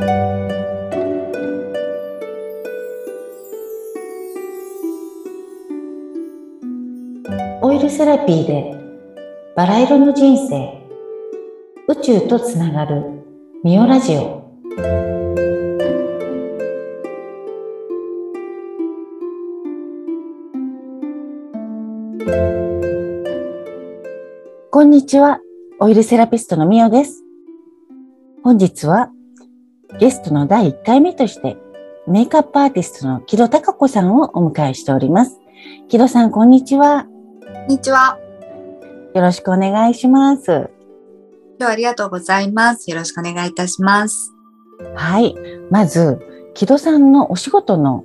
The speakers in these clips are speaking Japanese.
オイルセラピーでバラ色の人生。宇宙とつながるミオラジオ。こんにちは。オイルセラピストのミオです。本日はゲストの第1回目としてメイクアップアーティストの木戸孝子さんをお迎えしております木戸さんこんにちはこんにちは。よろしくお願いします。今日はありがとうございます。よろしくお願いいたします。はい。まず、木戸さんのお仕事の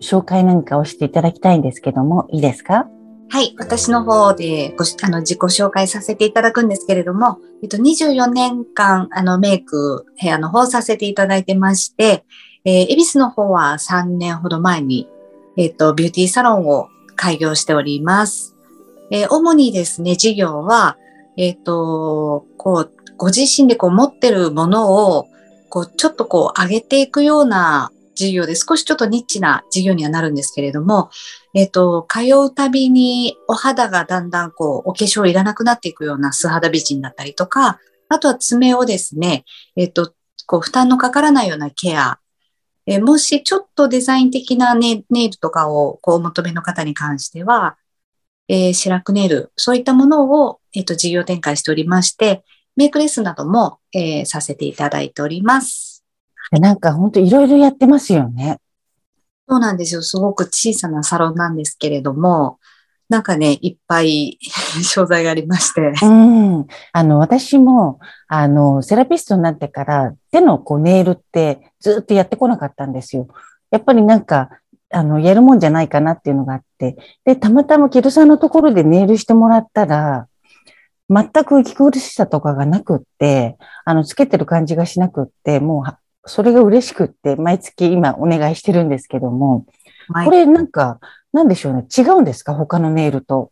紹介なんかをしていただきたいんですけども、いいですか？はい。私の方でごあの自己紹介させていただくんですけれども、えっと、24年間、あの、メイク、ヘアの方させていただいてまして、えー、恵比寿の方は3年ほど前に、えっと、ビューティーサロンを開業しております。えー主にですね、事業は、えっ、と、こう、ご自身でこう持ってるものを、こう、ちょっとこう、上げていくような事業で、少しちょっとニッチな事業にはなるんですけれども、えっ、と、通うたびにお肌がだんだんこう、お化粧いらなくなっていくような素肌美人だったりとか、あとは爪をですね、えっ、と、こう、負担のかからないようなケア、えーもしちょっとデザイン的なネネイルとかをこうお求めの方に関しては、えー、シラクネイル、そういったものを、えっ、と、事業展開しておりまして、メイクレッスンなども、えーさせていただいております。なんか本当いろいろやってますよね。そうなんですよ。すごく小さなサロンなんですけれども、なんかね、いっぱい 商材がありまして。うん。あの、私も、あの、セラピストになってから手のこうネイルってずっとやってこなかったんですよ。やっぱりなんか、あの、やるもんじゃないかなっていうのがあって。で、たまたまキルさんのところでネイルしてもらったら、全く息苦しさとかがなくって、あの、つけてる感じがしなくって、もうは、それが嬉しくって、毎月今お願いしてるんですけども、はいこれなんか、なんでしょうね？違うんですか？他のネイルと。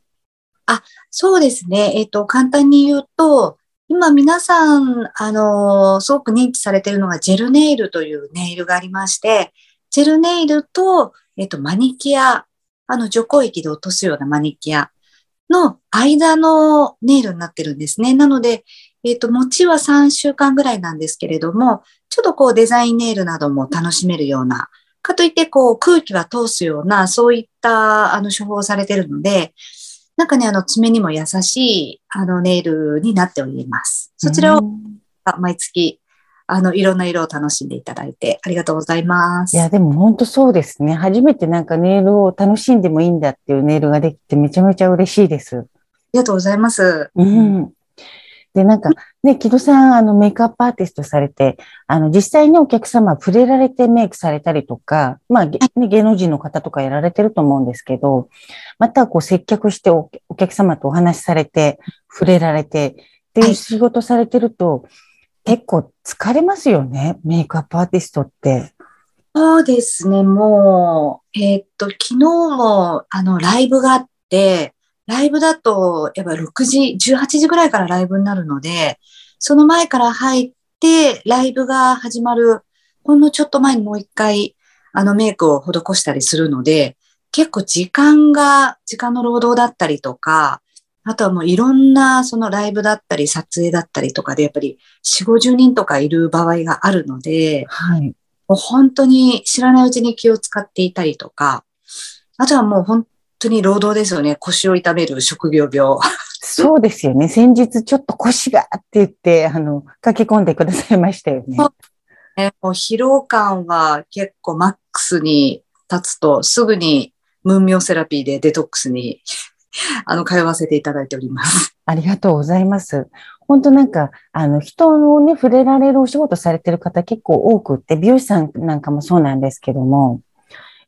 そうですね。えっ、と、簡単に言うと、今皆さん、あのーすごく認知されているのがジェルネイルというネイルがありまして、ジェルネイルと、えっ、と、マニキュア、あの、除光液で落とすようなマニキュアの間のネイルになってるんですね。なので、えっ、と、持ちは3週間ぐらいなんですけれども、ちょっとこうデザインネイルなども楽しめるような、かといってこう空気は通すような、そういったあの処方をされているので、なんかね、あの爪にも優しいあのネイルになっております。そちらをうん毎月、あの、いろんな色を楽しんでいただいてありがとうございます。いや、でも本当そうですね。初めてなんかネイルを楽しんでもいいんだっていうネイルができてめちゃめちゃ嬉しいです。ありがとうございます。うん。で、なんかね、木戸さん、あの、メイクアップアーティストされて、あの、実際にお客様触れられてメイクされたりとか、まあ、げね、芸能人の方とかやられてると思うんですけど、またこう接客しておお客様とお話しされて、触れられてっていうはい仕事されてると、結構疲れますよね、メイクアップアーティストって。そうですね、もう、えーっと、昨日も、あの、ライブがあって、ライブだと、やっぱ6時、18時ぐらいからライブになるので、その前から入って、ライブが始まる、ほんのちょっと前にもう一回、あの、メイクを施したりするので、結構時間が、時間の労働だったりとか、あとはもういろんな、そのライブだったり、撮影だったりとかで、やっぱり4、50人とかいる場合があるので、はい。もう本当に知らないうちに気を使っていたりとか、あとはもう本当に労働ですよね。腰を痛める職業病。そうですよね。先日ちょっと腰がって言って、あの、書き込んでくださいましたよね。ねもう疲労感は結構マックスに立つと、すぐにムーンミョセラピーでデトックスに あの通わせていただいております。ありがとうございます。本当なんか、あの、人をね、触れられるお仕事されてる方結構多くって、美容師さんなんかもそうなんですけども、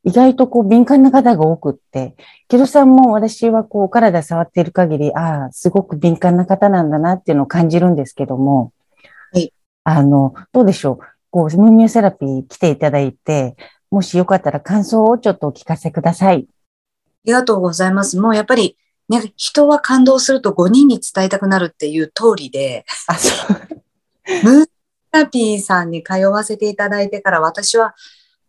意外とこう敏感な方が多くって、木戸さんも私はこうお体触っている限り、ああ、すごく敏感な方なんだなっていうのを感じるんですけども、はい。あの、どうでしょう？こう、ムーミューセラピー来ていただいて、もしよかったら感想をちょっとお聞かせください。ありがとうございます。もうやっぱり、ね、人は感動すると5人に伝えたくなるっていう通りで、あ、そう。ムーンラピーさんに通わせていただいてから私は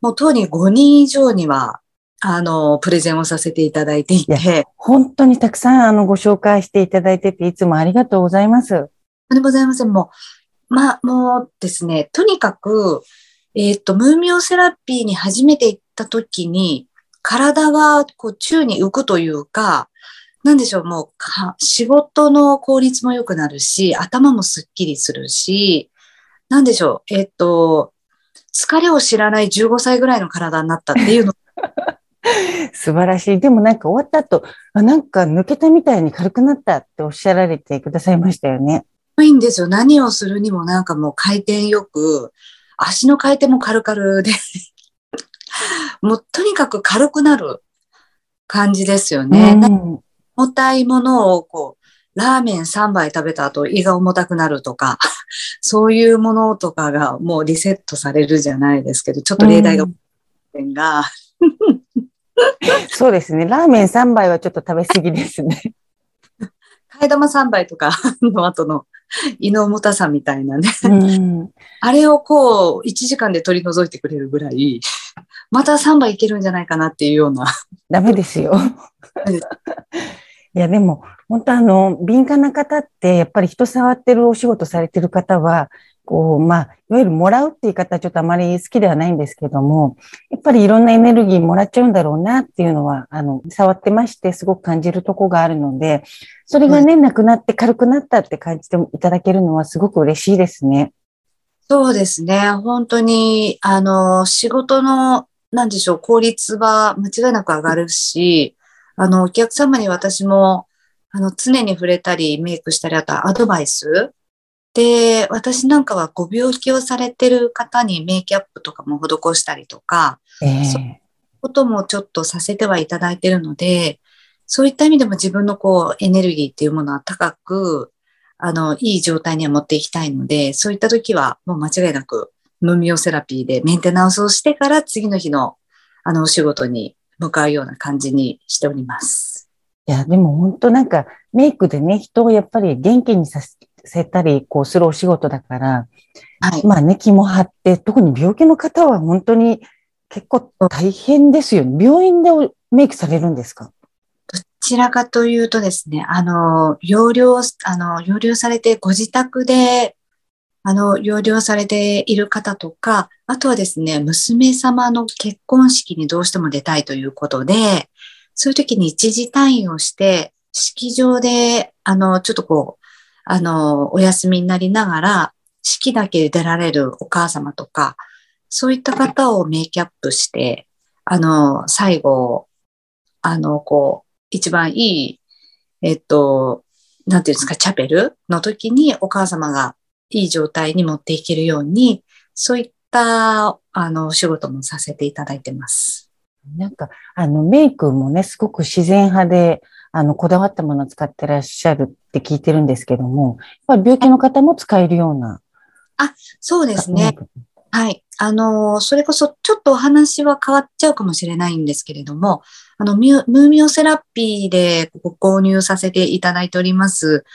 もう当に5人以上にはあの、プレゼンをさせていただいていて。本当にたくさんあのご紹介していただいてて、いつもありがとうございます。とんでございません。もう、まあ、もうですね、とにかく、えっ、ー、と、ムーミオセラピーに初めて行った時に、体がこう宙に浮くというか、なんでしょう、もう仕事の効率も良くなるし、頭もすっきりするし、なんでしょう、えっ、ー、と、疲れを知らない15歳ぐらいの体になったっていうの 素晴らしい。でもなんか終わった後、あなんか抜けたみたいに軽くなったっておっしゃられてくださいましたよね。いいんですよ。何をするにもなんかもう回転よく、足の回転も軽々で もうとにかく軽くなる感じですよね。うん、重たいものをこう、ラーメン3杯食べた後胃が重たくなるとか、そういうものとかがもうリセットされるじゃないですけど、ちょっと例題が、うん、が そうですね。ラーメン3杯はちょっと食べ過ぎですね。替え玉3杯とかの後の胃の重たさみたいなね。うん、あれをこう、1時間で取り除いてくれるぐらい、また3杯いけるんじゃないかなっていうような。ダメですよ。いや、でも、本当あの、敏感な方って、やっぱり人触ってるお仕事されてる方は、こう、まあ、いわゆるもらうって言い方はちょっとあまり好きではないんですけども、やっぱりいろんなエネルギーもらっちゃうんだろうなっていうのは、あの、触ってましてすごく感じるとこがあるので、それがね、なくなって軽くなったって感じていただけるのはすごく嬉しいですね。そうですね。本当に、あの、仕事の、なんでしょう、効率は間違いなく上がるし、あの、お客様に私も、あの、常に触れたり、メイクしたり、あとアドバイスで、私なんかはご病気をされてる方にメイキャップとかも施したりとか、えー、そういうこともちょっとさせてはいただいてるので、そういった意味でも自分のこうエネルギーっていうものは高く、あの、いい状態には持っていきたいので、そういった時はもう間違いなく無ミオセラピーでメンテナンスをしてから次の日のあのお仕事に向かうような感じにしております。いや、でも本当なんかメイクでね、人をやっぱり元気にさせせたり、こうするお仕事だから、はい、まあね、気も張って、特に病気の方は本当に結構大変ですよね。病院でメイクされるんですか？どちらかというとですね、あの、療養、あの、療養されてご自宅で、あの、療養されている方とか、あとはですね、娘様の結婚式にどうしても出たいということで、そういう時に一時退院をして、式場で、あの、ちょっとこう、あの、お休みになりながら、式だけで出られるお母様とか、そういった方をメイキャップして、あの、最後、あの、こう、一番いい、えっと、なんていうんですか、チャペルの時にお母様がいい状態に持っていけるように、そういった、あの、お仕事もさせていただいてます。なんか、あの、メイクもね、すごく自然派で、あの、こだわったものを使ってらっしゃるって聞いてるんですけども、やっぱり病気の方も使えるような。あ、そうですね。はい。あの、それこそちょっとお話は変わっちゃうかもしれないんですけれども、あの、ムーミオセラピーでご購入させていただいております、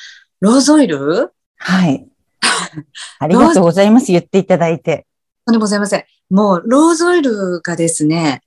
ローズオイル？はい。ありがとうございます。言っていただいて。とんでもございません。もう、ローズオイルがですね、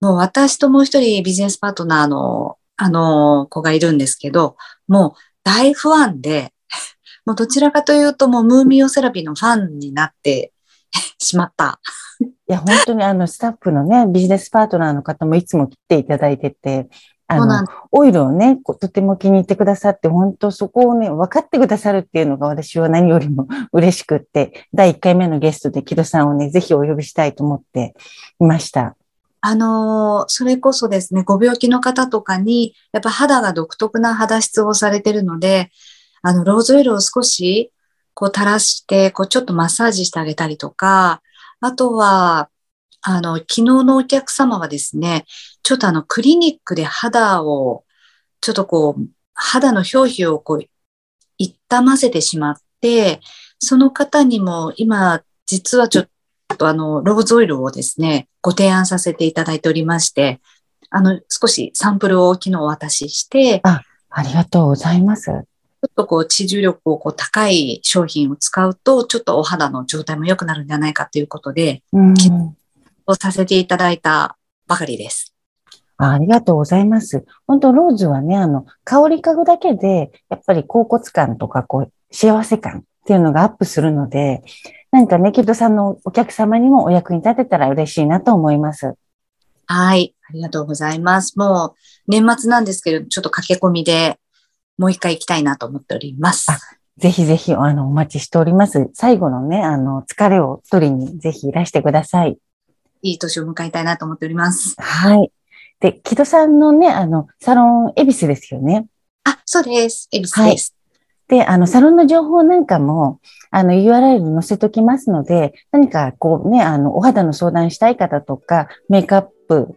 もう私ともう一人ビジネスパートナーのあの、子がいるんですけど、もう大ファンで、もうどちらかというともうムーミオセラピーのファンになって しまった。いや、本当にあの、スタッフのね、ビジネスパートナーの方もいつも来ていただいてて、あの、オイルをね、とても気に入ってくださって、本当そこをね、分かってくださるっていうのが私は何よりも 嬉しくって、第1回目のゲストで木戸さんをね、ぜひお呼びしたいと思っていました。あの、それこそですね、ご病気の方とかに、やっぱ肌が独特な肌質をされてるので、あの、ローズオイルを少し、こう垂らして、こうちょっとマッサージしてあげたりとか、あとは、あの、昨日のお客様はですね、ちょっとあの、クリニックで肌を、ちょっとこう、肌の表皮をこう、痛ませてしまって、その方にも今、実はちょっととあの、ローズオイルをですね、ご提案させていただいておりまして、あの、少しサンプルを昨日お渡しして、あ、ありがとうございます。っとこう、知重力をこう高い商品を使うと、ちょっとお肌の状態も良くなるんじゃないかということで、うん、をさせていただいたばかりです。あありがとうございます。本当ローズはね、あの、香り嗅ぐだけで、やっぱり甲骨感とか、こう、幸せ感っていうのがアップするので、なんかね、木戸さんのお客様にもお役に立てたら嬉しいなと思います。はい。ありがとうございます。もう、年末なんですけれど、ちょっと駆け込みで、もう一回行きたいなと思っております。あぜひぜひ、あの、お待ちしております。最後のね、あの、疲れを取りにぜひいらしてください。いい年を迎えたいなと思っております。はい。で、木戸さんのね、あの、サロン、恵比寿ですよね。あ、そうです。恵比寿です。で、あの、サロンの情報なんかも、あの、URL 載せときますので、何かこうね、あの、お肌の相談したい方とか、メイクアップ、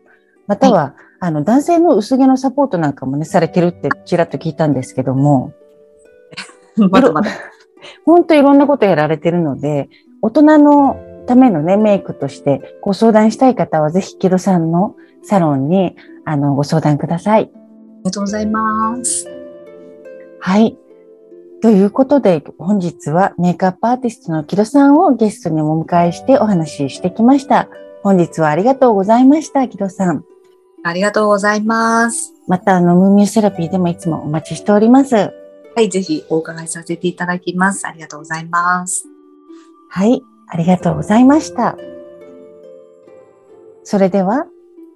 または、あの、男性の薄毛のサポートなんかもね、されてるってちらっと聞いたんですけども、まだまだ。本当いろんなことやられてるので、大人のためのね、メイクとしてご相談したい方は、ぜひ、木戸さんのサロンに、あの、ご相談ください。ありがとうございます。はい。ということで、本日はメイクアップアーティストの木戸さんをゲストにお迎えしてお話ししてきました。本日はありがとうございました、木戸さん。ありがとうございます。また、あの、ムーミューセラピーでもいつもお待ちしております。はい、ぜひお伺いさせていただきます。ありがとうございます。はい、ありがとうございました。それでは、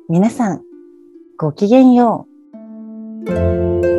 皆さん、ごきげんよう。